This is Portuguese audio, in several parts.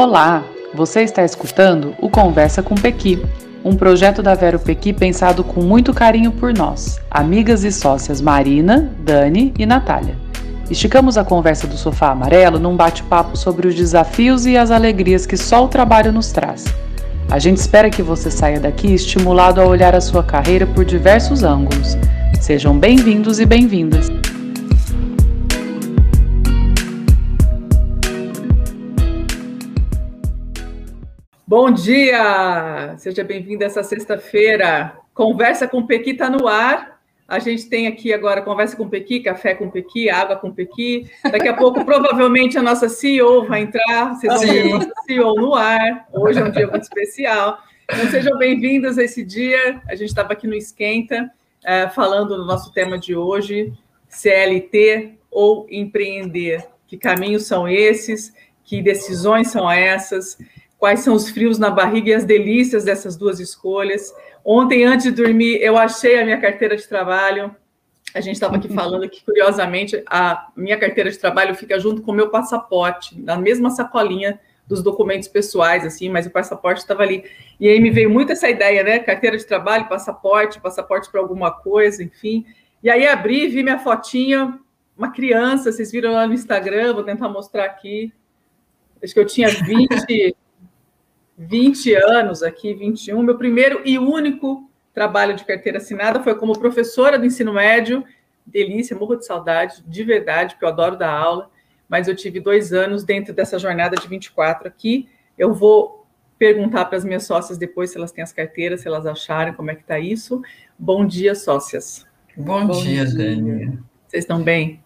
Olá, você está escutando o Conversa com Pequi, um projeto da Vero Pequi pensado com muito carinho por nós, amigas e sócias Marina, Dani e Natália. Esticamos a conversa do sofá amarelo num bate-papo sobre os desafios e as alegrias que só o trabalho nos traz. A gente espera que você saia daqui estimulado a olhar a sua carreira por diversos ângulos. Sejam bem-vindos e bem-vindas. Bom dia! Seja bem-vindo essa sexta-feira. Conversa com Pequi está no ar. A gente tem aqui agora Conversa com Pequi, Café com Pequi, Água com Pequi. Daqui a pouco, provavelmente, a nossa CEO vai entrar. Vocês vão ver a nossa CEO no ar. Hoje é um dia muito especial. Então, sejam bem-vindos a esse dia. A gente estava aqui no Esquenta, uh, falando do nosso tema de hoje, CLT ou empreender. Que caminhos são esses? Que decisões são essas? Quais são os frios na barriga e as delícias dessas duas escolhas. Ontem, antes de dormir, eu achei a minha carteira de trabalho. A gente estava aqui falando que, curiosamente, a minha carteira de trabalho fica junto com o meu passaporte, na mesma sacolinha dos documentos pessoais, assim, mas o passaporte estava ali. E aí me veio muito essa ideia, né? Carteira de trabalho, passaporte, passaporte para alguma coisa, enfim. E aí abri, vi minha fotinha, uma criança, vocês viram lá no Instagram, vou tentar mostrar aqui. Acho que eu tinha 20, 20 anos aqui, 21. Meu primeiro e único trabalho de carteira assinada foi como professora do ensino médio. Delícia, morro de saudade, de verdade, porque eu adoro dar aula. Mas eu tive dois anos dentro dessa jornada de 24 aqui. Eu vou perguntar para as minhas sócias depois se elas têm as carteiras, se elas acharam como é que está isso. Bom dia, sócias. Bom, Bom dia, dia, Dani. Vocês estão bem?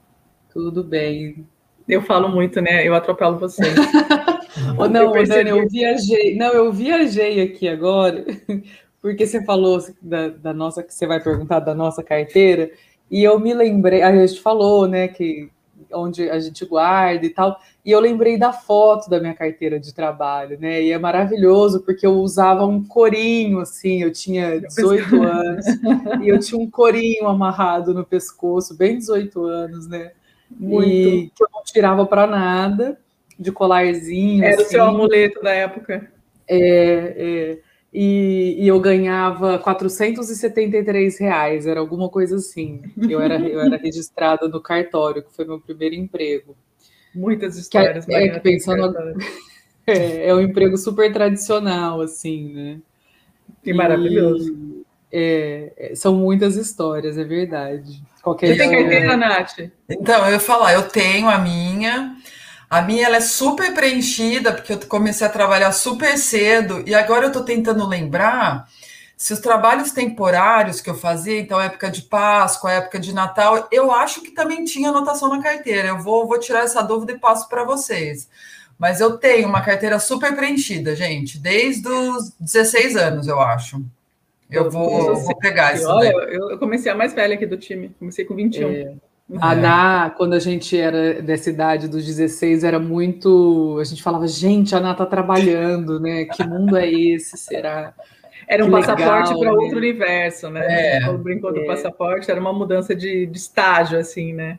Tudo bem. Eu falo muito, né? Eu atropelo vocês. Oh, não, Dani, eu viajei. Não, eu viajei aqui agora, porque você falou da, da, nossa, que você vai perguntar da nossa carteira, e eu me lembrei, a gente falou, né, que onde a gente guarda e tal, e eu lembrei da foto da minha carteira de trabalho, né? E é maravilhoso porque eu usava um corinho assim, eu tinha 18 anos, e eu tinha um corinho amarrado no pescoço, bem 18 anos, né? Muito. E que eu não tirava para nada de colarzinho. Era assim. o seu amuleto da época. É, é. E, e, eu ganhava 473 reais, era alguma coisa assim. Eu era, eu era registrada no cartório, que foi meu primeiro emprego. Muitas histórias. Que é, é que pensando, é, é um emprego super tradicional, assim, né? Que maravilhoso. E, é, é, são muitas histórias, é verdade. Qualquer Você tem carteira, Nath? Então, eu ia falar, eu tenho a minha. A minha ela é super preenchida, porque eu comecei a trabalhar super cedo, e agora eu estou tentando lembrar se os trabalhos temporários que eu fazia, então época de Páscoa, época de Natal, eu acho que também tinha anotação na carteira. Eu vou, vou tirar essa dúvida e passo para vocês. Mas eu tenho uma carteira super preenchida, gente, desde os 16 anos, eu acho. Eu vou, vou pegar isso. Olha, eu comecei a mais velha aqui do time, comecei com 21. É. A Ná, quando a gente era dessa idade dos 16, era muito. A gente falava, gente, a Ná tá trabalhando, né? Que mundo é esse? Será? Era um que passaporte para né? outro universo, né? É. Brincou é. do passaporte, era uma mudança de, de estágio, assim, né?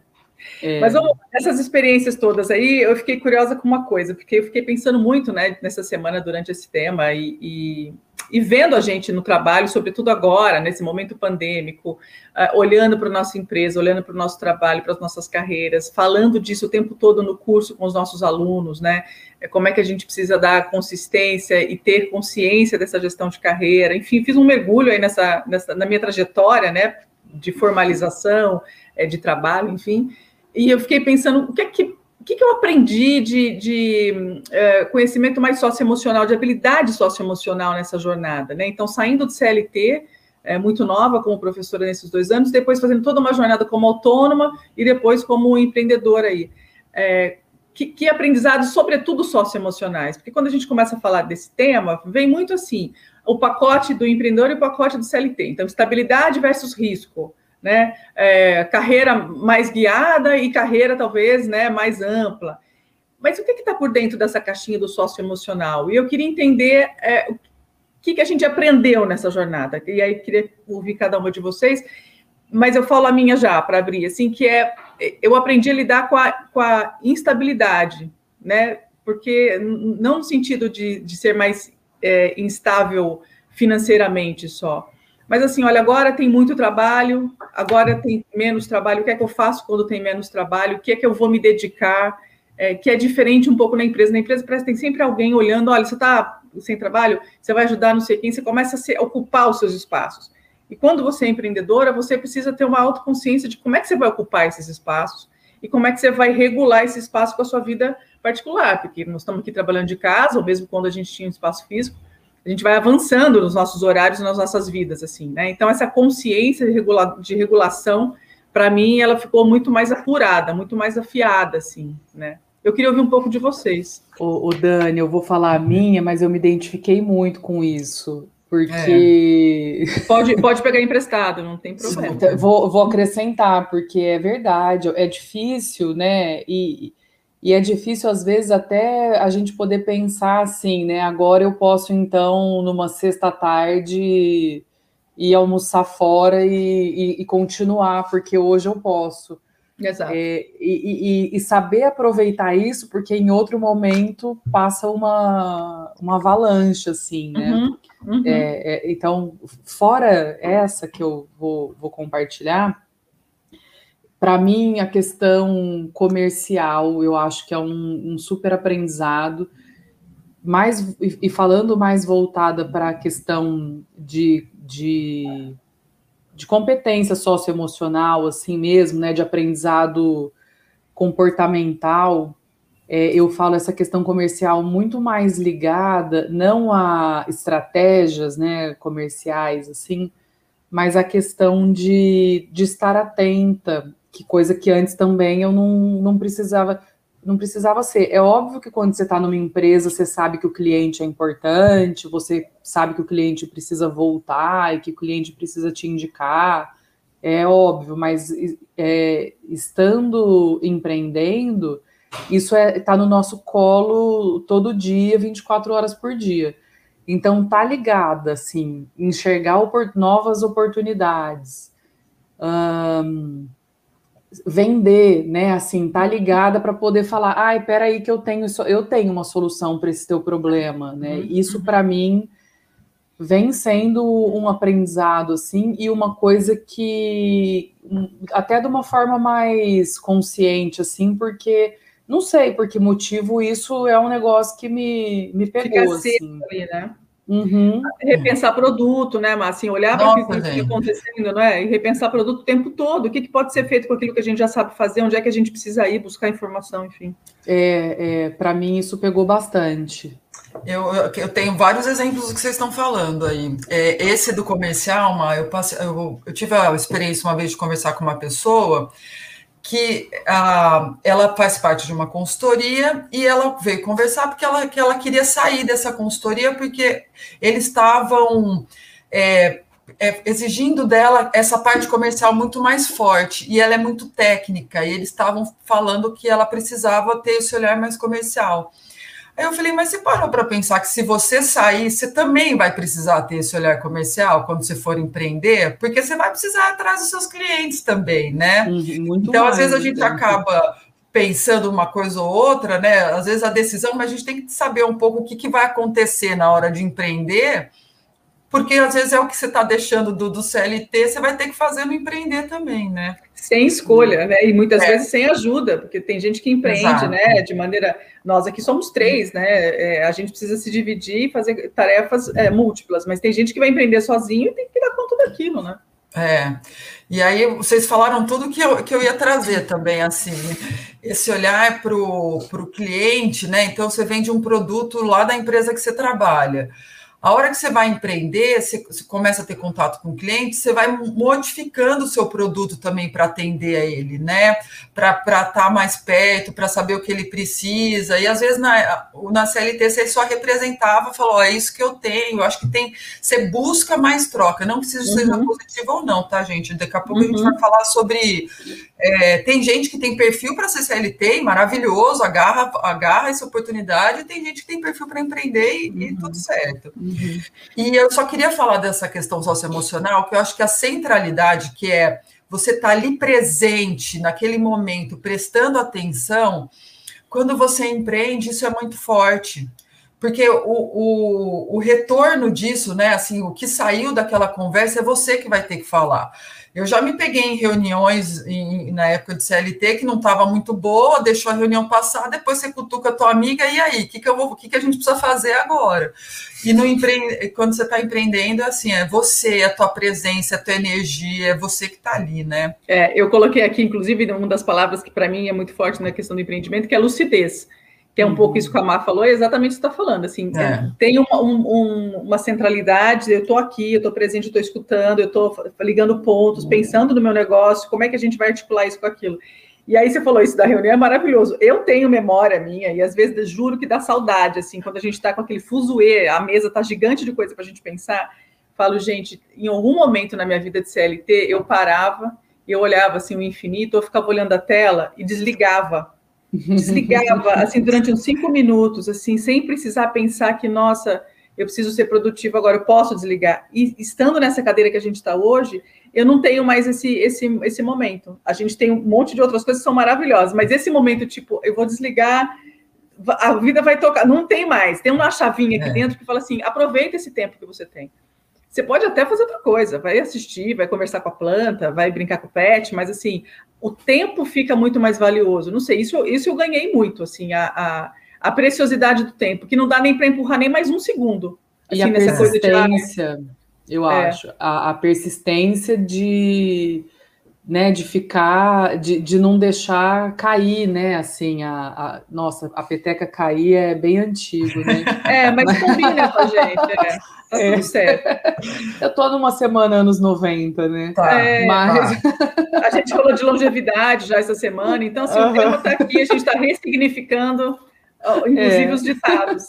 É. Mas essas experiências todas aí, eu fiquei curiosa com uma coisa, porque eu fiquei pensando muito né, nessa semana durante esse tema e, e, e vendo a gente no trabalho, sobretudo agora, nesse momento pandêmico, uh, olhando para a nossa empresa, olhando para o nosso trabalho, para as nossas carreiras, falando disso o tempo todo no curso com os nossos alunos, né? É, como é que a gente precisa dar consistência e ter consciência dessa gestão de carreira. Enfim, fiz um mergulho aí nessa, nessa na minha trajetória, né? De formalização, é, de trabalho, enfim. E eu fiquei pensando, o que é que, o que, que eu aprendi de, de é, conhecimento mais socioemocional, de habilidade socioemocional nessa jornada, né? Então, saindo do CLT, é, muito nova como professora nesses dois anos, depois fazendo toda uma jornada como autônoma e depois como empreendedora aí. É, que, que aprendizados, sobretudo socioemocionais? Porque quando a gente começa a falar desse tema, vem muito assim, o pacote do empreendedor e o pacote do CLT. Então, estabilidade versus risco né? É, carreira mais guiada e carreira talvez né, mais ampla. Mas o que está por dentro dessa caixinha do socioemocional? E eu queria entender é, o que, que a gente aprendeu nessa jornada. E aí queria ouvir cada uma de vocês, mas eu falo a minha já para abrir, assim, que é eu aprendi a lidar com a, com a instabilidade, né? porque não no sentido de, de ser mais é, instável financeiramente só, mas assim, olha, agora tem muito trabalho, agora tem menos trabalho, o que é que eu faço quando tem menos trabalho, o que é que eu vou me dedicar, é, que é diferente um pouco na empresa. Na empresa parece que tem sempre alguém olhando, olha, você está sem trabalho, você vai ajudar não sei quem, você começa a se, ocupar os seus espaços. E quando você é empreendedora, você precisa ter uma autoconsciência de como é que você vai ocupar esses espaços e como é que você vai regular esse espaço com a sua vida particular, porque nós estamos aqui trabalhando de casa, ou mesmo quando a gente tinha um espaço físico, a gente vai avançando nos nossos horários, nas nossas vidas, assim, né? Então, essa consciência de, regula de regulação, para mim, ela ficou muito mais apurada, muito mais afiada, assim, né? Eu queria ouvir um pouco de vocês. O, o Dani, eu vou falar a minha, mas eu me identifiquei muito com isso. Porque. É. Pode, pode pegar emprestado, não tem problema. Vou, vou acrescentar, porque é verdade, é difícil, né? E, e é difícil, às vezes, até a gente poder pensar assim, né? Agora eu posso, então, numa sexta-tarde, ir almoçar fora e, e, e, continuar, porque hoje eu posso. Exato. É, e, e, saber aproveitar isso, porque em outro momento passa uma, uma avalanche, assim, né? Uhum, uhum. É, é, então, fora essa que eu vou, vou compartilhar, para mim, a questão comercial, eu acho que é um, um super aprendizado, mais e falando mais voltada para a questão de, de, de competência socioemocional, assim mesmo, né, de aprendizado comportamental, é, eu falo essa questão comercial muito mais ligada, não a estratégias, né, comerciais, assim, mas a questão de, de estar atenta que coisa que antes também eu não, não precisava não precisava ser. É óbvio que quando você está numa empresa, você sabe que o cliente é importante, você sabe que o cliente precisa voltar e que o cliente precisa te indicar. É óbvio, mas é, estando empreendendo, isso está é, tá no nosso colo todo dia, 24 horas por dia. Então, tá ligada, assim, enxergar opor novas oportunidades. Um, vender, né? Assim, tá ligada para poder falar, ai, peraí que eu tenho eu tenho uma solução para esse teu problema, né? Uhum. Isso para mim vem sendo um aprendizado assim e uma coisa que até de uma forma mais consciente assim, porque não sei por que motivo isso é um negócio que me, me pegou Fica assim. Ali, né? Uhum. Repensar produto, né, mas assim, olhar para o que está acontecendo, né? E repensar produto o tempo todo. O que, que, pode ser feito com aquilo que a gente já sabe fazer, onde é que a gente precisa ir buscar informação, enfim. É, é para mim isso pegou bastante. Eu, eu, eu, tenho vários exemplos do que vocês estão falando aí. É, esse do comercial, uma, eu, passei, eu, eu tive a experiência uma vez de conversar com uma pessoa que ah, ela faz parte de uma consultoria e ela veio conversar porque ela, que ela queria sair dessa consultoria porque eles estavam é, é, exigindo dela essa parte comercial muito mais forte e ela é muito técnica e eles estavam falando que ela precisava ter esse olhar mais comercial. Aí eu falei, mas você parou para pensar que se você sair, você também vai precisar ter esse olhar comercial quando você for empreender, porque você vai precisar atrás dos seus clientes também, né? Uhum, muito então, mais, às vezes, a gente acaba pensando uma coisa ou outra, né? Às vezes a decisão, mas a gente tem que saber um pouco o que, que vai acontecer na hora de empreender porque às vezes é o que você está deixando do, do, CLT, você vai ter que fazer no empreender também, né? Sem escolha, né? E muitas é. vezes sem ajuda, porque tem gente que empreende, Exato. né? De maneira. Nós aqui somos três, né? É, a gente precisa se dividir e fazer tarefas é, múltiplas, mas tem gente que vai empreender sozinho e tem que dar conta daquilo, né? É, e aí vocês falaram tudo que eu, que eu ia trazer também, assim, esse olhar para o cliente, né? Então, você vende um produto lá da empresa que você trabalha. A hora que você vai empreender, você, você começa a ter contato com o cliente, você vai modificando o seu produto também para atender a ele, né? Para estar tá mais perto, para saber o que ele precisa. E às vezes na, na CLT você só representava, falou: oh, é isso que eu tenho. Eu acho que tem. Você busca mais troca, não precisa uhum. seja positivo ou não, tá, gente? Daqui a pouco uhum. a gente uhum. vai falar sobre. É, tem gente que tem perfil para ser CLT, maravilhoso, agarra, agarra essa oportunidade, e tem gente que tem perfil para empreender e, uhum. e tudo certo. Uhum. E eu só queria falar dessa questão socioemocional, que eu acho que a centralidade, que é você estar tá ali presente naquele momento, prestando atenção, quando você empreende, isso é muito forte porque o, o, o, retorno disso, né? Assim, o que saiu daquela conversa é você que vai ter que falar. Eu já me peguei em reuniões em, na época de CLT que não estava muito boa, deixou a reunião passar, depois você cutuca a tua amiga, e aí, o que, que, eu vou, que, que a gente precisa fazer agora? E no empre... quando você está empreendendo, é assim, é você, a tua presença, a tua energia, é você que está ali, né? É, eu coloquei aqui, inclusive, uma das palavras que para mim é muito forte na questão do empreendimento, que é lucidez que é um uhum. pouco isso que a Mar falou, é exatamente o que você está falando, assim, é. tem uma, um, uma centralidade, eu estou aqui, eu estou presente, eu estou escutando, eu estou ligando pontos, uhum. pensando no meu negócio, como é que a gente vai articular isso com aquilo. E aí você falou isso da reunião, é maravilhoso. Eu tenho memória minha, e às vezes juro que dá saudade, assim, quando a gente está com aquele fuzuê, a mesa está gigante de coisa para a gente pensar, falo, gente, em algum momento na minha vida de CLT, eu parava, eu olhava assim o infinito, eu ficava olhando a tela e desligava desligava assim durante uns cinco minutos, assim, sem precisar pensar que, nossa, eu preciso ser produtivo agora, eu posso desligar. E estando nessa cadeira que a gente está hoje, eu não tenho mais esse, esse, esse momento. A gente tem um monte de outras coisas que são maravilhosas, mas esse momento, tipo, eu vou desligar, a vida vai tocar, não tem mais. Tem uma chavinha aqui é. dentro que fala assim: aproveita esse tempo que você tem. Você pode até fazer outra coisa, vai assistir, vai conversar com a planta, vai brincar com o pet, mas assim, o tempo fica muito mais valioso. Não sei, isso, isso eu ganhei muito, assim, a, a, a preciosidade do tempo, que não dá nem para empurrar nem mais um segundo. Assim, e a persistência, de... eu é. acho, a, a, persistência de, né, de ficar, de, de não deixar cair, né, assim, a, a nossa, a peteca cair é bem antigo, né? É, mas combina com a gente, é. Tá é. tudo certo. Eu tô numa semana anos 90, né? Tá, é, mas... Tá. A gente falou de longevidade já essa semana, então, assim, uhum. o tema está aqui, a gente está ressignificando, inclusive, é. os ditados.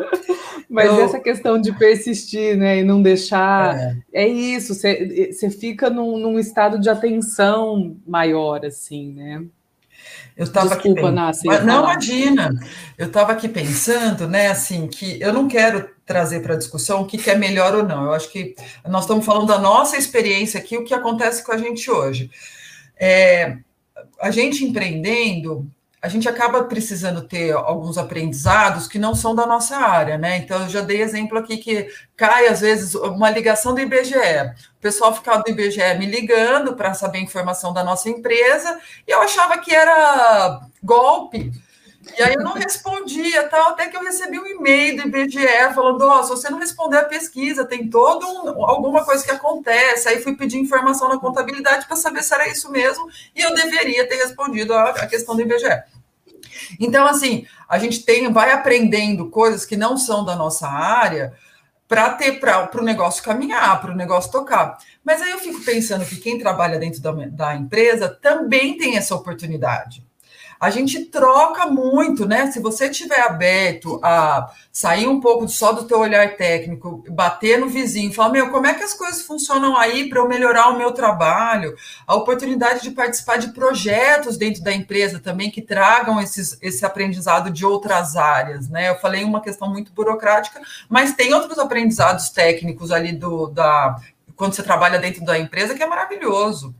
Mas Eu... essa questão de persistir, né, e não deixar, é, é isso, você fica num, num, estado de atenção maior, assim, né? Eu estava aqui pensando, não imagina. Eu estava aqui pensando, né, assim, que eu não quero trazer para a discussão o que, que, é melhor ou não. Eu acho que nós estamos falando da nossa experiência aqui, o que acontece com a gente hoje. É, a gente empreendendo, a gente acaba precisando ter alguns aprendizados que não são da nossa área, né? Então, eu já dei exemplo aqui que cai, às vezes, uma ligação do IBGE. O pessoal ficava do IBGE me ligando para saber informação da nossa empresa, e eu achava que era golpe. E aí eu não respondia, tal, até que eu recebi um e-mail do IBGE falando: ó, oh, se você não responder a pesquisa, tem todo um, alguma coisa que acontece. Aí fui pedir informação na contabilidade para saber se era isso mesmo, e eu deveria ter respondido a, a questão do IBGE. Então, assim, a gente tem, vai aprendendo coisas que não são da nossa área para ter para o negócio caminhar, para o negócio tocar. Mas aí eu fico pensando que quem trabalha dentro da, da empresa também tem essa oportunidade a gente troca muito, né? Se você tiver aberto a sair um pouco só do teu olhar técnico, bater no vizinho, falar, meu, como é que as coisas funcionam aí para eu melhorar o meu trabalho? A oportunidade de participar de projetos dentro da empresa também que tragam esses, esse aprendizado de outras áreas, né? Eu falei uma questão muito burocrática, mas tem outros aprendizados técnicos ali do da quando você trabalha dentro da empresa que é maravilhoso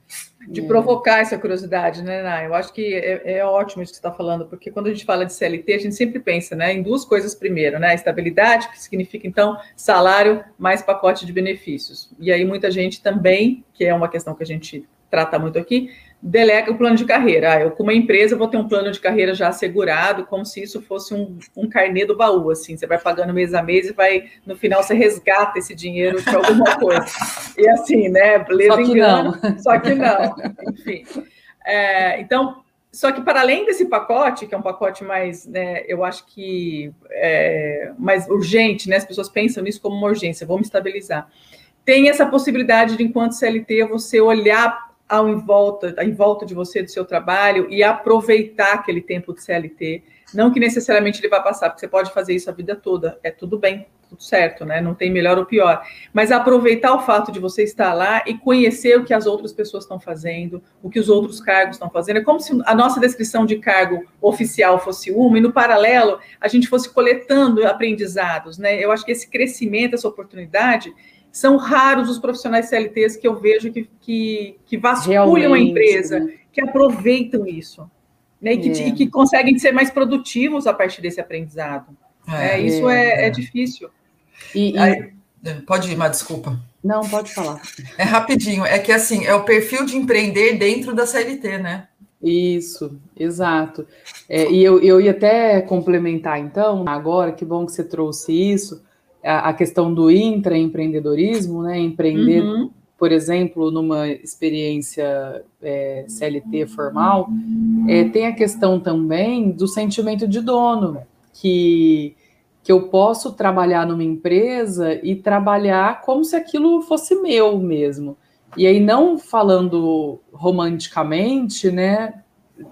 de provocar essa curiosidade, né, Nai? Eu acho que é, é, ótimo isso que você está falando, porque quando a gente fala de CLT, a gente sempre pensa né, em duas coisas primeiro, né? Estabilidade, que significa, então, salário mais pacote de benefícios. E aí muita gente também, que é uma questão que a gente trata muito aqui, delega o plano de carreira. Ah, eu, como empresa, vou ter um plano de carreira já assegurado, como se isso fosse um, um carnê do baú, assim, você vai pagando mês a mês e vai, no final, você resgata esse dinheiro para alguma coisa. E assim, né, beleza, só que engano, não. só que não, enfim. É, então, só que para além desse pacote, que é um pacote mais, né, eu acho que é, mais urgente, né, as pessoas pensam nisso como uma urgência, vamos estabilizar. Tem essa possibilidade de, enquanto CLT, você olhar ao em volta, em volta de você, do seu trabalho, e aproveitar aquele tempo de CLT. Não que necessariamente ele vá passar, porque você pode fazer isso a vida toda, é tudo bem, tudo certo, né? Não tem melhor ou pior. Mas aproveitar o fato de você estar lá e conhecer o que as outras pessoas estão fazendo, o que os outros cargos estão fazendo. É como se a nossa descrição de cargo oficial fosse uma, e no paralelo a gente fosse coletando aprendizados, né? Eu acho que esse crescimento, essa oportunidade, são raros os profissionais CLTs que eu vejo que, que, que vasculham Realmente, a empresa, né? que aproveitam isso. né? E que, é. e que conseguem ser mais produtivos a partir desse aprendizado. É, é isso é, é, difícil. E, e... Pode ir, mas desculpa. Não, pode falar. É rapidinho. É que assim, é o perfil de empreender dentro da CLT, né? Isso, exato. É, e eu, eu ia até complementar, então, agora, que bom que você trouxe isso, a, a questão do intraempreendedorismo, né? Empreender, uhum. por exemplo, numa experiência é, CLT formal, é, tem a questão também do sentimento de dono, que que eu posso trabalhar numa empresa e trabalhar como se aquilo fosse meu mesmo. E aí, não falando romanticamente, né?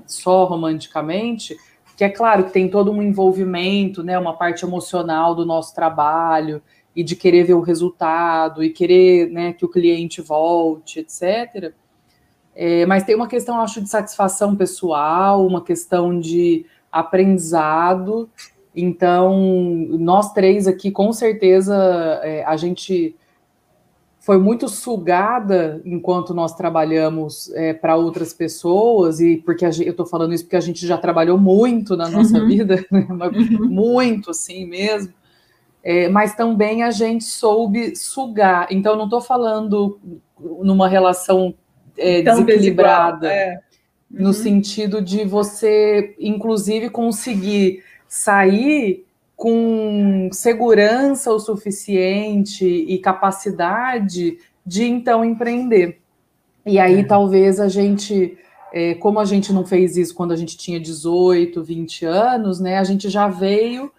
Só romanticamente, que é claro que tem todo um envolvimento, né? Uma parte emocional do nosso trabalho e de querer ver o resultado e querer né, que o cliente volte, etc. É, mas tem uma questão, acho, de satisfação pessoal, uma questão de aprendizado então, nós três aqui, com certeza, é, a gente foi muito sugada enquanto nós trabalhamos é, para outras pessoas, e porque gente, eu estou falando isso porque a gente já trabalhou muito na nossa uhum. vida, né? uhum. muito assim mesmo. É, mas também a gente soube sugar. Então, não estou falando numa relação é, desequilibrada, é. uhum. no sentido de você, inclusive, conseguir sair com segurança o suficiente e capacidade de então empreender. E aí é. talvez a gente, é, como a gente não fez isso quando a gente tinha 18, 20 anos, né? A gente já veio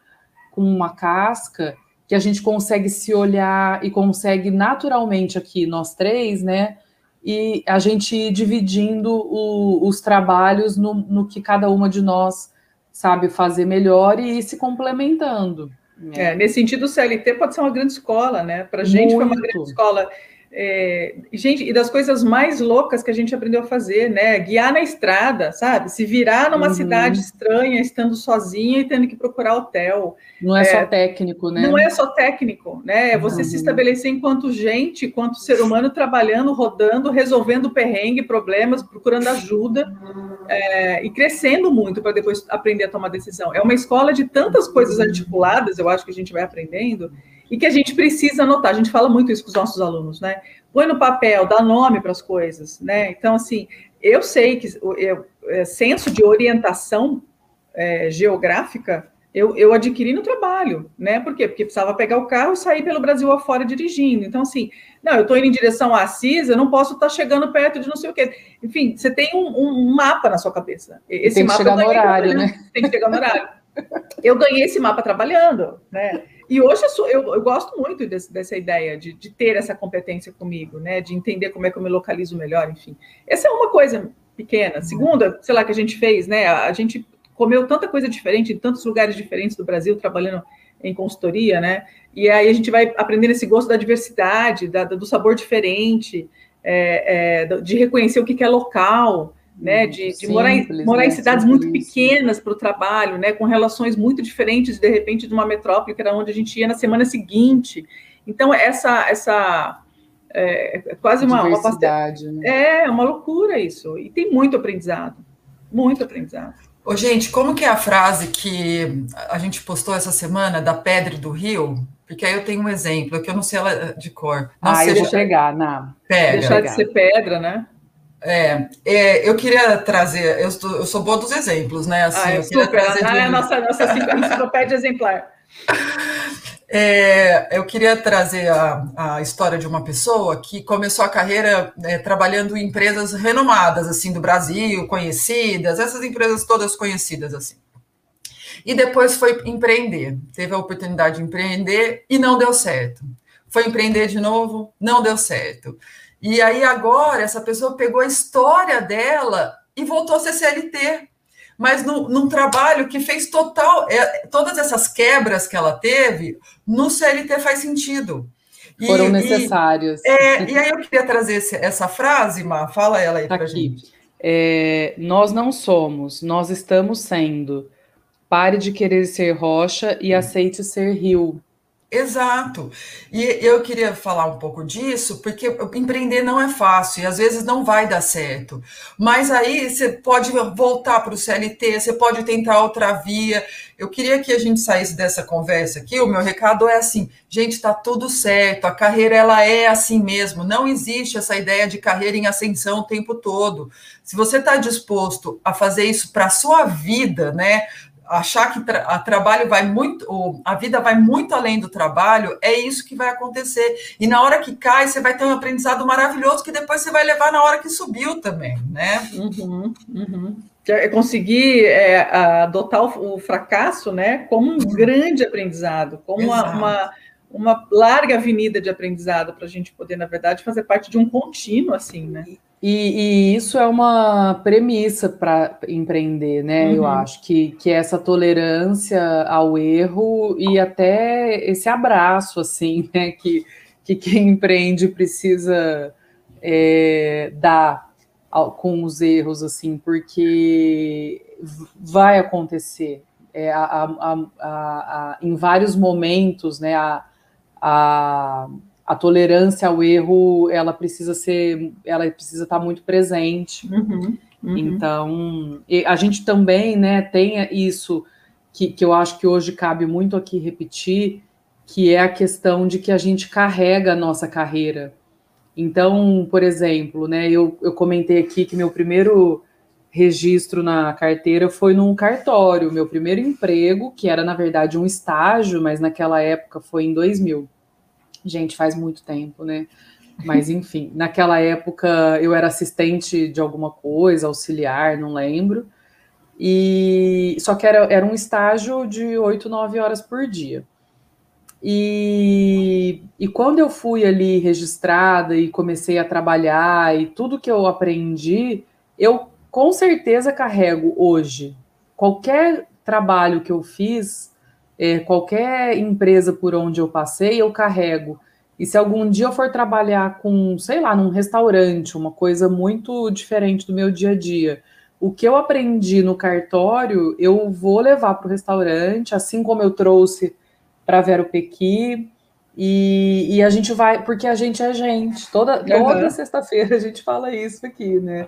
com uma casca que a gente consegue se olhar e consegue naturalmente aqui, nós três, né? E a gente ir dividindo o, os trabalhos no, no que cada uma de nós sabe fazer melhor e ir se complementando. Né? É, nesse sentido, o CLT pode ser uma grande escola, né? Para a gente foi uma grande escola é, gente, e das coisas mais loucas que a gente aprendeu a fazer, né? Guiar na estrada, sabe? Se virar numa uhum. cidade estranha, estando sozinha e tendo que procurar hotel. Não é, é, só técnico, né? Não é só técnico, né? É você uhum. se estabelecer enquanto gente, enquanto ser humano trabalhando, rodando, resolvendo perrengue, problemas, procurando ajuda é, e crescendo muito para depois aprender a tomar decisão. É uma escola de tantas coisas articuladas, eu acho que a gente vai aprendendo e que a gente precisa anotar. A gente fala muito isso com os nossos alunos, né? Põe no papel, dá nome para as coisas, né? Então, assim, eu sei que o é, senso de orientação é, geográfica eu, eu adquiri no trabalho, né? Por quê? Porque precisava pegar o carro e sair pelo Brasil afora dirigindo. Então, assim, não, eu estou indo em direção a Assis, eu não posso estar tá chegando perto de não sei o quê. Enfim, você tem um, um mapa na sua cabeça. Esse tem que mapa chegar no horário, né? Tem que chegar no horário. Eu ganhei esse mapa trabalhando, né? E hoje eu, sou, eu, eu gosto muito desse, dessa ideia de, de, ter essa competência comigo, né? De entender como é que eu me localizo melhor, enfim. Essa é uma coisa pequena. Segunda, sei lá, que a gente fez, né? A gente comeu tanta coisa diferente em tantos lugares diferentes do Brasil, trabalhando em consultoria, né? E aí a gente vai aprendendo esse gosto da diversidade, da, do sabor diferente, é, é, de reconhecer o que, que é local, né, de, de Simples, morar, em, morar né? em cidades Simples. muito pequenas para o trabalho, né, com relações muito diferentes, de repente, de uma metrópole, que era onde a gente ia na semana seguinte. Então, essa, essa é, é quase uma, uma né? É, uma loucura isso. E tem muito aprendizado, muito aprendizado. Ô, gente, como que é a frase que a gente postou essa semana da Pedra do Rio? Porque aí eu tenho um exemplo, que eu não sei ela de cor. Não ah, eu vou pegar, na. Pega. Deixar de ser pedra, né? É, é, eu queria trazer, eu, eu, sou boa dos exemplos, né? Assim, ah, é super, trazer ah, de... é a nossa, nossa enciclopédia exemplar. É, eu queria trazer a, a, história de uma pessoa que começou a carreira é, trabalhando em empresas renomadas, assim, do Brasil, conhecidas, essas empresas todas conhecidas, assim. E depois foi empreender, teve a oportunidade de empreender e não deu certo. Foi empreender de novo, não deu certo e aí agora essa pessoa pegou a história dela e voltou a ser CLT, mas no, num trabalho que fez total. É, todas essas quebras que ela teve, no CLT faz sentido. E, Foram necessários. E, é, e aí eu queria trazer esse, essa frase, Ma, fala ela aí para gente. É, nós não somos, nós estamos sendo. Pare de querer ser rocha e aceite ser rio. Exato. E eu queria falar um pouco disso, porque empreender não é fácil e às vezes não vai dar certo. Mas aí você pode voltar para o CLT, você pode tentar outra via. Eu queria que a gente saísse dessa conversa aqui. O meu recado é assim: gente, está tudo certo, a carreira ela é assim mesmo. Não existe essa ideia de carreira em ascensão o tempo todo. Se você está disposto a fazer isso para a sua vida, né? Achar que tra a trabalho vai muito, a vida vai muito além do trabalho, é isso que vai acontecer. E na hora que cai, você vai ter um aprendizado maravilhoso que depois você vai levar na hora que subiu também, né? Uhum, uhum. É conseguir é, adotar o, o, fracasso, né, como um uhum. grande aprendizado, como uma, uma, uma larga avenida de aprendizado para a gente poder, na verdade, fazer parte de um contínuo, assim, né? E, e, isso é uma premissa para empreender, né? Uhum. Eu acho que, que essa tolerância ao erro e até esse abraço, assim, né? Que, que quem empreende precisa é, dar ao, com os erros, assim, porque vai acontecer. É, a, a, a, em vários momentos, né? a, a tolerância ao erro ela precisa ser ela precisa estar muito presente. Uhum, uhum. então a gente também né tem isso que, que eu acho que hoje cabe muito aqui repetir que é a questão de que a gente carrega a nossa carreira. Então por exemplo né eu, eu comentei aqui que meu primeiro registro na carteira foi num cartório meu primeiro emprego que era na verdade um estágio mas naquela época foi em 2000 Gente, faz muito tempo, né? Mas enfim, naquela época eu era assistente de alguma coisa, auxiliar, não lembro. E só que era, era um estágio de 8, 9 horas por dia. E, e quando eu fui ali registrada e comecei a trabalhar e tudo que eu aprendi, eu com certeza carrego hoje. Qualquer trabalho que eu fiz, é, qualquer empresa por onde eu passei, eu carrego. E se algum dia eu for trabalhar com, sei lá, num restaurante, uma coisa muito diferente do meu dia a dia, o que eu aprendi no cartório, eu vou levar para o restaurante, assim como eu trouxe para Vero Pequi. E, e, a gente vai, porque a gente é gente, toda, toda uhum. sexta-feira a gente fala isso aqui, né?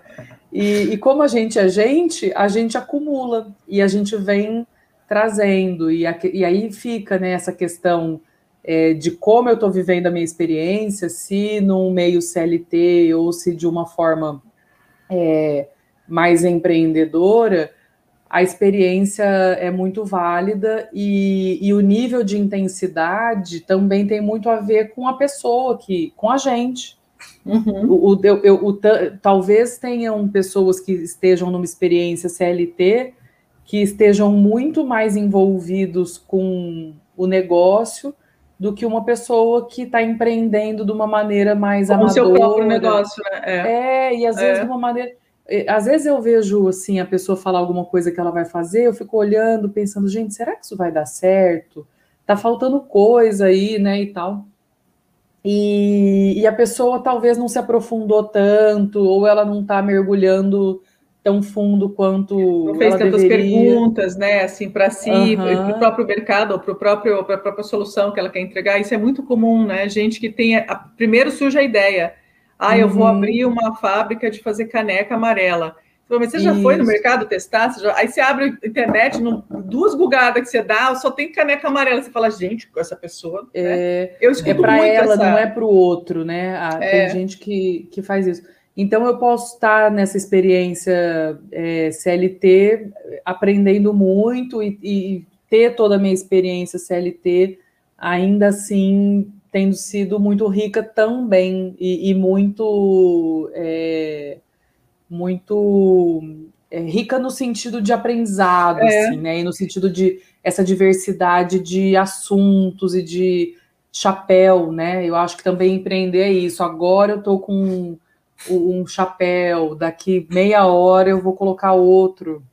E, e como a gente é gente, a gente acumula e a gente vem trazendo, e, e aí fica né, essa questão é, de como eu estou vivendo a minha experiência, se num meio CLT ou se de uma forma é, mais empreendedora, a experiência é muito válida e, e, o nível de intensidade também tem muito a ver com a pessoa que, com a gente. Uhum. O, o, eu, o, talvez tenham pessoas que estejam numa experiência CLT que estejam muito mais envolvidos com o negócio do que uma pessoa que está empreendendo de uma maneira mais Como amadora. seu próprio negócio, né? É, é e às vezes é. de uma maneira... Às vezes eu vejo, assim, a pessoa falar alguma coisa que ela vai fazer, eu fico olhando, pensando, gente, será que isso vai dar certo? Tá faltando coisa aí, né, e tal. E, e a pessoa talvez não se aprofundou tanto, ou ela não está mergulhando tão fundo quanto não fez tantas deveria. perguntas, né, assim para si, uhum. para o próprio mercado, para o próprio para a própria solução que ela quer entregar. Isso é muito comum, né? Gente que tem a, primeiro surge a ideia, ah, eu vou uhum. abrir uma fábrica de fazer caneca amarela. Mas você já Isso. foi no mercado testar? Já... Aí você abre a internet, no... duas bugadas que você dá, só tem caneca amarela. Você fala, gente, com essa pessoa. É, né? Eu escuto é para ela, essa... não é para o outro, né? Ah, é. Tem gente que, que faz isso. Então, eu posso estar nessa experiência é, CLT, aprendendo muito e, e, ter toda a minha experiência CLT, ainda assim tendo sido muito rica também e, e muito, é, muito é, rica no sentido de aprendizado, é. assim, né? E no sentido de essa diversidade de assuntos e de chapéu, né? Eu acho que também empreender é isso. Agora eu estou com um chapéu, daqui meia hora eu vou colocar outro.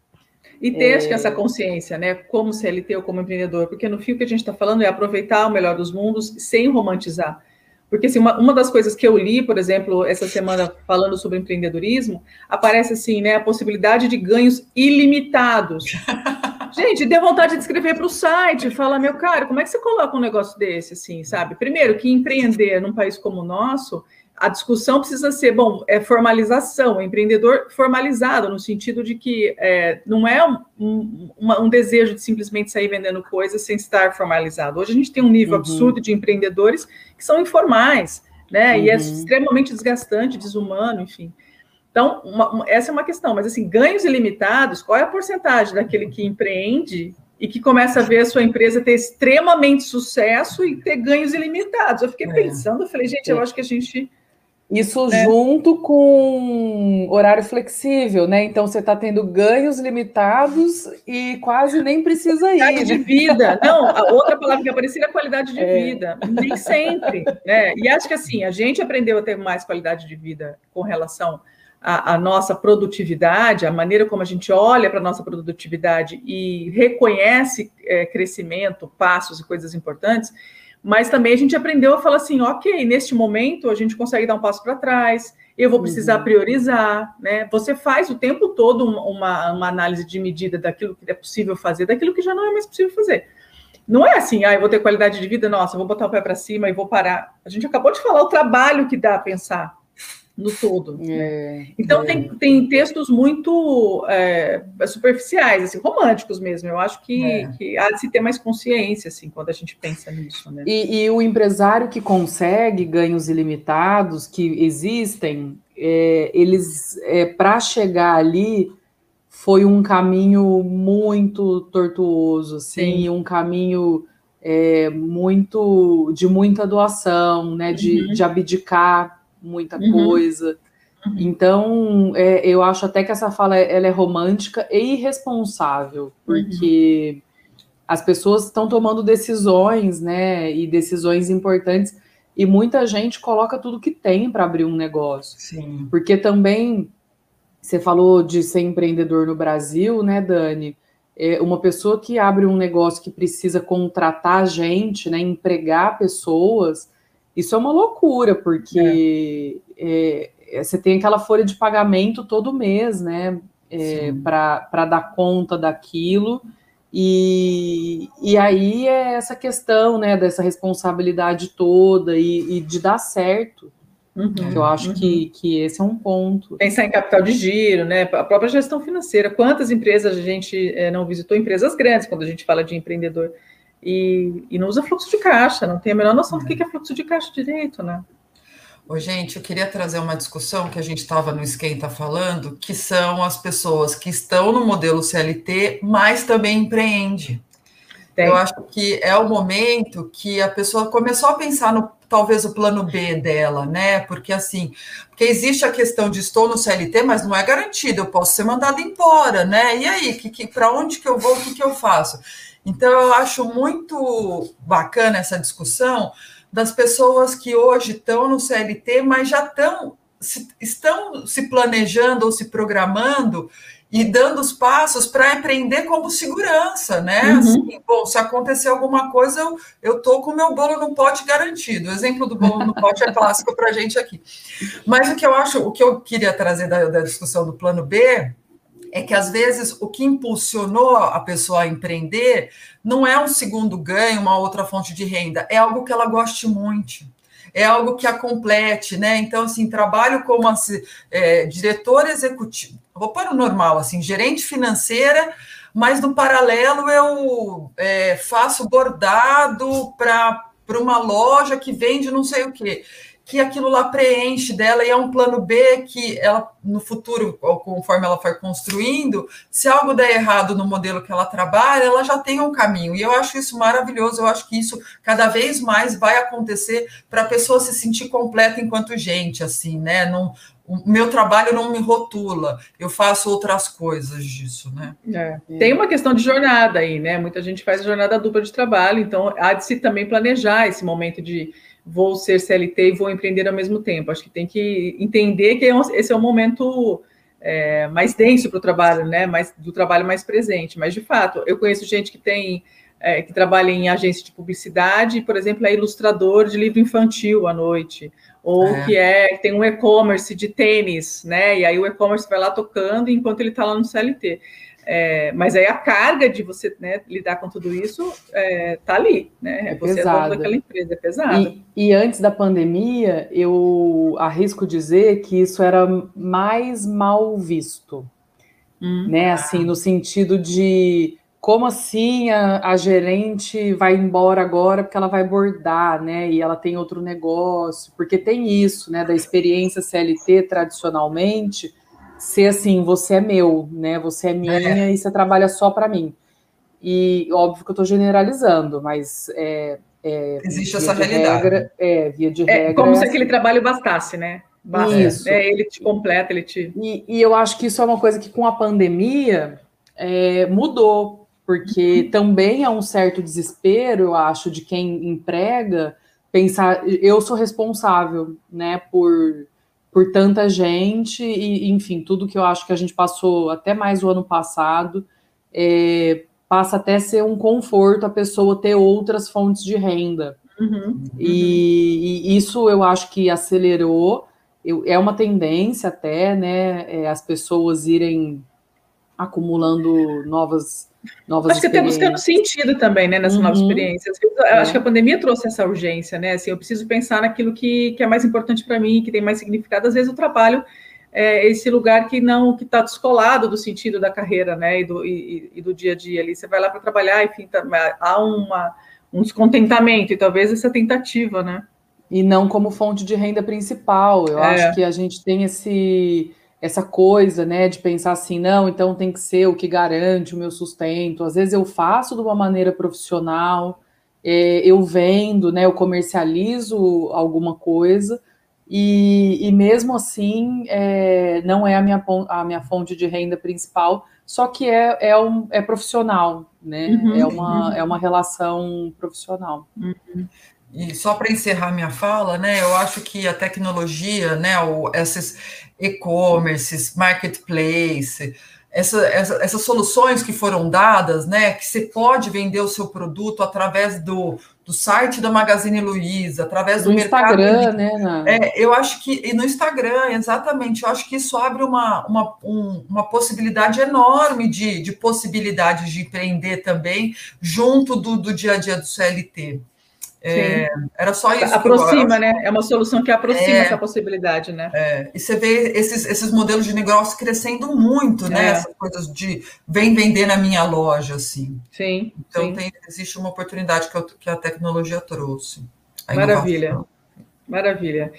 E ter, é... acho que essa consciência, né, como CLT ou como empreendedor, porque no fim o que a gente está falando é aproveitar o melhor dos mundos sem romantizar. Porque assim, uma, uma das coisas que eu li, por exemplo, essa semana falando sobre empreendedorismo, aparece assim, né, a possibilidade de ganhos ilimitados. Gente, deu vontade de escrever para o site, fala, meu cara, como é que você coloca um negócio desse, assim, sabe? Primeiro, que empreender num país como o nosso, a discussão precisa ser, bom, é formalização, empreendedor formalizado, no sentido de que é, não é um, um, um, desejo de simplesmente sair vendendo coisas sem estar formalizado. Hoje a gente tem um nível uhum. absurdo de empreendedores que são informais, né? Uhum. E é uhum. extremamente desgastante, desumano, enfim. Então, uma, essa é uma questão, mas assim, ganhos ilimitados, qual é a porcentagem daquele que empreende e que começa a ver a sua empresa ter extremamente sucesso e ter ganhos ilimitados? Eu fiquei é. pensando, eu falei, gente, eu é. acho que a gente isso né? junto com horário flexível, né? Então você está tendo ganhos limitados e quase nem precisa ir. Qualidade de vida. Não, a outra palavra que aparecia é qualidade de é. vida. Nem sempre. Né? E acho que assim, a gente aprendeu a ter mais qualidade de vida com relação à, à nossa produtividade, a maneira como a gente olha para a nossa produtividade e reconhece é, crescimento, passos e coisas importantes mas também a gente aprendeu a falar assim, ok, neste momento a gente consegue dar um passo para trás, eu vou precisar uhum. priorizar, né? Você faz o tempo todo uma, uma análise de medida daquilo que é possível fazer, daquilo que já não é mais possível fazer. Não é assim, ah, eu vou ter qualidade de vida, nossa, eu vou botar o pé para cima e vou parar. A gente acabou de falar o trabalho que dá a pensar no todo. É, então, é. Tem, tem textos muito é, superficiais, assim, românticos mesmo. Eu acho que, é. que, há de se ter mais consciência, assim, quando a gente pensa nisso. Né? E, e o empresário que consegue ganhos ilimitados, que existem, é, eles, é, para chegar ali, foi um caminho muito tortuoso, assim, Sim. um caminho muito de muita doação, né, de, uhum. de abdicar muita uhum. coisa. Uhum. Então, é, eu acho até que essa fala ela é romântica e irresponsável, porque uhum. as pessoas estão tomando decisões, né, e decisões importantes, e muita gente coloca tudo que tem para abrir um negócio. Sim. Porque também, você falou de ser empreendedor no Brasil, né, Dani? É uma pessoa que abre um negócio que precisa contratar gente, né, empregar pessoas, isso é uma loucura, porque é. É, você tem aquela folha de pagamento todo mês, né? É, para dar conta daquilo. E, e aí é essa questão, né, dessa responsabilidade toda e, e de dar certo. Uhum, eu acho uhum. que, que esse é um ponto. Pensar em capital de giro, né? A própria gestão financeira. Quantas empresas a gente é, não visitou? Empresas grandes, quando a gente fala de empreendedor e, e não usa fluxo de caixa, não tem a menor noção do que é fluxo de caixa direito, né? Ô, gente, eu queria trazer uma discussão que a gente estava no Esquenta falando, que são as pessoas que estão no modelo CLT, mas também empreende. Tem. Eu acho que é o momento que a pessoa começou a pensar no talvez o plano B dela, né? Porque assim, porque existe a questão de estou no CLT, mas não é garantido, eu posso ser mandado embora, né? E aí, que, que para onde que eu vou, o que, que eu faço? Então, eu acho muito bacana essa discussão das pessoas que hoje estão no CLT, mas já estão se, estão se planejando ou se programando e dando os passos para empreender como segurança, né? Uhum. Assim, bom, se acontecer alguma coisa, eu, eu tô com o meu bolo no pote garantido. O exemplo do bolo no pote é clássico para a gente aqui. Mas o que eu acho, o que eu queria trazer da, da discussão do plano B é que às vezes o que impulsionou a pessoa a empreender não é um segundo ganho, uma outra fonte de renda, é algo que ela goste muito. É algo que a complete, né? Então, assim, trabalho como assim, é, diretor executivo, vou para o normal, assim, gerente financeira, mas no paralelo eu é, faço bordado para uma loja que vende não sei o quê que aquilo lá preenche dela e é um plano B que ela no futuro, conforme ela for construindo, se algo der errado no modelo que ela trabalha, ela já tem um caminho. E eu acho isso maravilhoso, eu acho que isso cada vez mais vai acontecer para a pessoa se sentir completa enquanto gente, assim, né? Não, o meu trabalho não me rotula, eu faço outras coisas disso, né? É. Tem uma questão de jornada aí, né? Muita gente faz jornada dupla de trabalho, então há de se também planejar esse momento de vou ser CLT e vou empreender ao mesmo tempo. Acho que tem que entender que é esse é um momento é, mais denso para o trabalho, né? Mais, do trabalho mais presente. Mas, de fato, eu conheço gente que tem é, que trabalha em agência de publicidade, por exemplo, é ilustrador de livro infantil à noite, ou é. que é tem um e-commerce de tênis, né? E aí o e-commerce vai lá tocando enquanto ele está lá no CLT. É, mas aí a carga de você né, lidar com tudo isso é, tá ali, né? É você pesado. é dono daquela empresa, é pesado. E, e, antes da pandemia, eu arrisco dizer que isso era mais mal visto, hum, né? Assim, no sentido de como assim a, a, gerente vai embora agora porque ela vai bordar, né? E ela tem outro negócio, porque tem isso, né? Da experiência CLT tradicionalmente ser assim, você é meu, né? Você é minha é. e você trabalha só para mim. E óbvio que eu estou generalizando, mas é, é, existe essa realidade. Regra, é, via de regra. É como se aquele trabalho bastasse, né? Basta, isso. É, ele te completa, ele te. E, e, eu acho que isso é uma coisa que com a pandemia é, mudou, porque uhum. também é um certo desespero, eu acho, de quem emprega pensar, eu sou responsável, né, por, por tanta gente e, enfim, tudo que eu acho que a gente passou até mais o ano passado, é, passa até a ser um conforto a pessoa ter outras fontes de renda. Uhum, uhum. E, e, isso eu acho que acelerou, eu, é uma tendência até, né, é, as pessoas irem acumulando novas novas acho que até buscando sentido também, né, nessa uhum. nova experiência. Eu é. acho que a pandemia trouxe essa urgência, né? Assim, eu preciso pensar naquilo que, que é mais importante para mim, que tem mais significado. Às vezes o trabalho é esse lugar que não que está descolado do sentido da carreira, né, e do, e, e do dia a dia ali. Você vai lá para trabalhar, enfim, tá, há uma, um descontentamento e talvez essa tentativa, né? E não como fonte de renda principal. Eu é. acho que a gente tem esse essa coisa, né, de pensar assim, não, então tem que ser o que garante o meu sustento. Às vezes eu faço de uma maneira profissional, é, eu vendo, né, eu comercializo alguma coisa, e, e mesmo assim é, não é a minha, a minha fonte de renda principal, só que é, é, um, é profissional, né? Uhum, é, uma, uhum. é uma relação profissional. Uhum. E só para encerrar minha fala, né, eu acho que a tecnologia, né, o, esses e-commerces, marketplace, essa, essa, essas soluções que foram dadas, né, que você pode vender o seu produto através do, do site da Magazine Luiza, através do, do Instagram, né? É, eu acho que e no Instagram, exatamente. Eu acho que isso abre uma, uma, um, uma possibilidade enorme de, de possibilidades de empreender também junto do, do dia a dia do CLT. É, era só isso. Aproxima, né? É uma solução que aproxima é, essa possibilidade, né? É, e você vê esses, esses modelos de negócio crescendo muito, né? É. Essas coisas de vem vender na minha loja, assim. Sim. Então sim. Tem, existe uma oportunidade que, eu, que a tecnologia trouxe. A Maravilha. Inovação. Maravilha.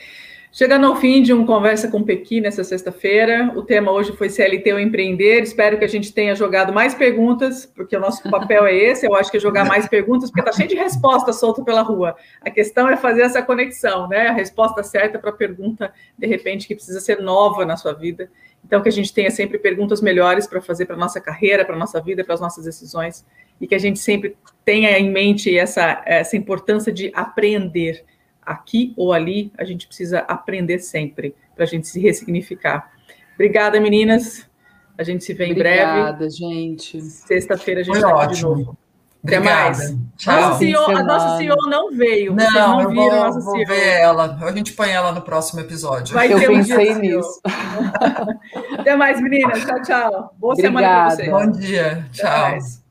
Chegando ao fim de um Conversa com Pequi nessa sexta-feira, o tema hoje foi CLT ou empreender. Espero que a gente tenha jogado mais perguntas, porque o nosso papel é esse. Eu acho que é jogar mais perguntas, porque está cheio de respostas soltas pela rua. A questão é fazer essa conexão, né? A resposta certa para a pergunta, de repente, que precisa ser nova na sua vida. Então, que a gente tenha sempre perguntas melhores para fazer para a nossa carreira, para a nossa vida, para as nossas decisões, e que a gente sempre tenha em mente essa, essa importância de aprender aqui ou ali, a gente precisa aprender sempre para a gente se ressignificar. Obrigada, meninas. A gente se vê em Obrigada, breve. Obrigada, gente. Sexta-feira a gente está de novo. Até Obrigada. mais. Nossa CEO, a nossa CEO não veio. Não, Vocês não eu viram vou, nossa vou CEO. ver ela. A gente põe ela no próximo episódio. Vai eu pensei um nisso. Até mais, meninas. Tchau, tchau. Boa Obrigada. semana para vocês. Bom dia. Tchau.